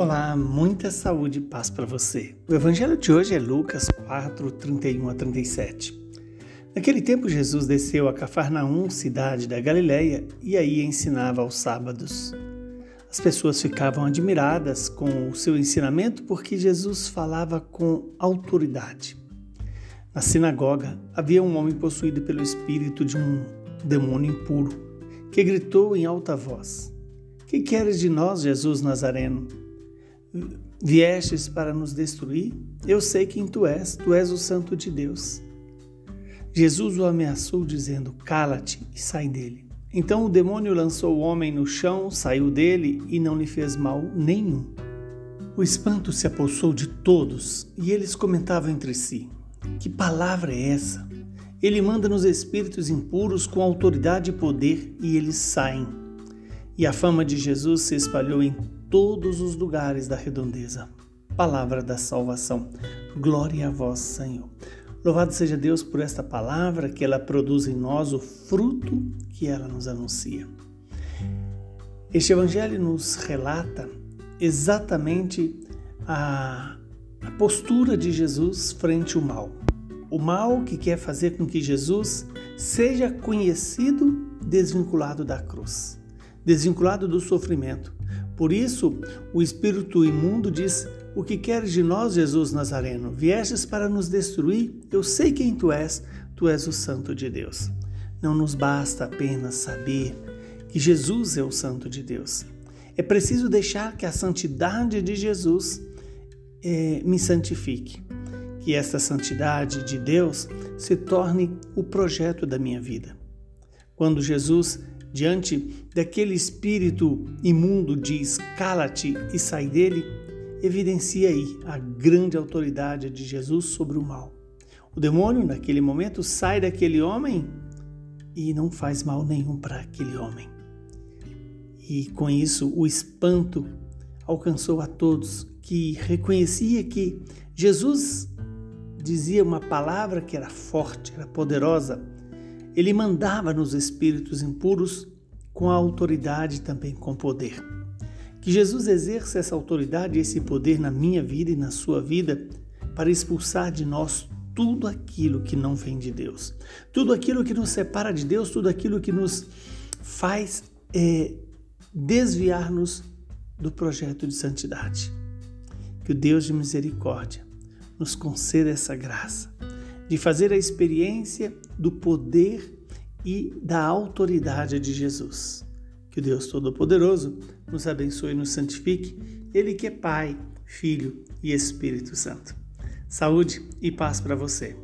Olá, muita saúde e paz para você. O evangelho de hoje é Lucas 4, 31 a 37. Naquele tempo, Jesus desceu a Cafarnaum, cidade da Galiléia, e aí ensinava aos sábados. As pessoas ficavam admiradas com o seu ensinamento porque Jesus falava com autoridade. Na sinagoga havia um homem possuído pelo espírito de um demônio impuro, que gritou em alta voz: Que queres de nós, Jesus Nazareno? Viestes para nos destruir? Eu sei quem tu és, tu és o Santo de Deus. Jesus o ameaçou, dizendo: Cala-te e sai dele. Então o demônio lançou o homem no chão, saiu dele e não lhe fez mal nenhum. O espanto se apossou de todos e eles comentavam entre si: Que palavra é essa? Ele manda nos espíritos impuros com autoridade e poder e eles saem. E a fama de Jesus se espalhou em todos os lugares da redondeza. Palavra da salvação. Glória a vós, Senhor. Louvado seja Deus por esta palavra, que ela produz em nós o fruto que ela nos anuncia. Este evangelho nos relata exatamente a, a postura de Jesus frente ao mal. O mal que quer fazer com que Jesus seja conhecido desvinculado da cruz, desvinculado do sofrimento, por isso, o espírito imundo diz: O que queres de nós, Jesus Nazareno? Viestes para nos destruir? Eu sei quem tu és, tu és o Santo de Deus. Não nos basta apenas saber que Jesus é o Santo de Deus. É preciso deixar que a santidade de Jesus é, me santifique, que esta santidade de Deus se torne o projeto da minha vida. Quando Jesus diante daquele espírito imundo diz: cala-te e sai dele, evidencia aí a grande autoridade de Jesus sobre o mal. O demônio, naquele momento, sai daquele homem e não faz mal nenhum para aquele homem. E com isso, o espanto alcançou a todos que reconhecia que Jesus dizia uma palavra que era forte, era poderosa, ele mandava nos espíritos impuros com a autoridade também com poder. Que Jesus exerça essa autoridade e esse poder na minha vida e na sua vida para expulsar de nós tudo aquilo que não vem de Deus, tudo aquilo que nos separa de Deus, tudo aquilo que nos faz é, desviar-nos do projeto de santidade. Que o Deus de misericórdia nos conceda essa graça de fazer a experiência do poder e da autoridade de Jesus. Que o Deus Todo-Poderoso nos abençoe e nos santifique, Ele que é Pai, Filho e Espírito Santo. Saúde e paz para você.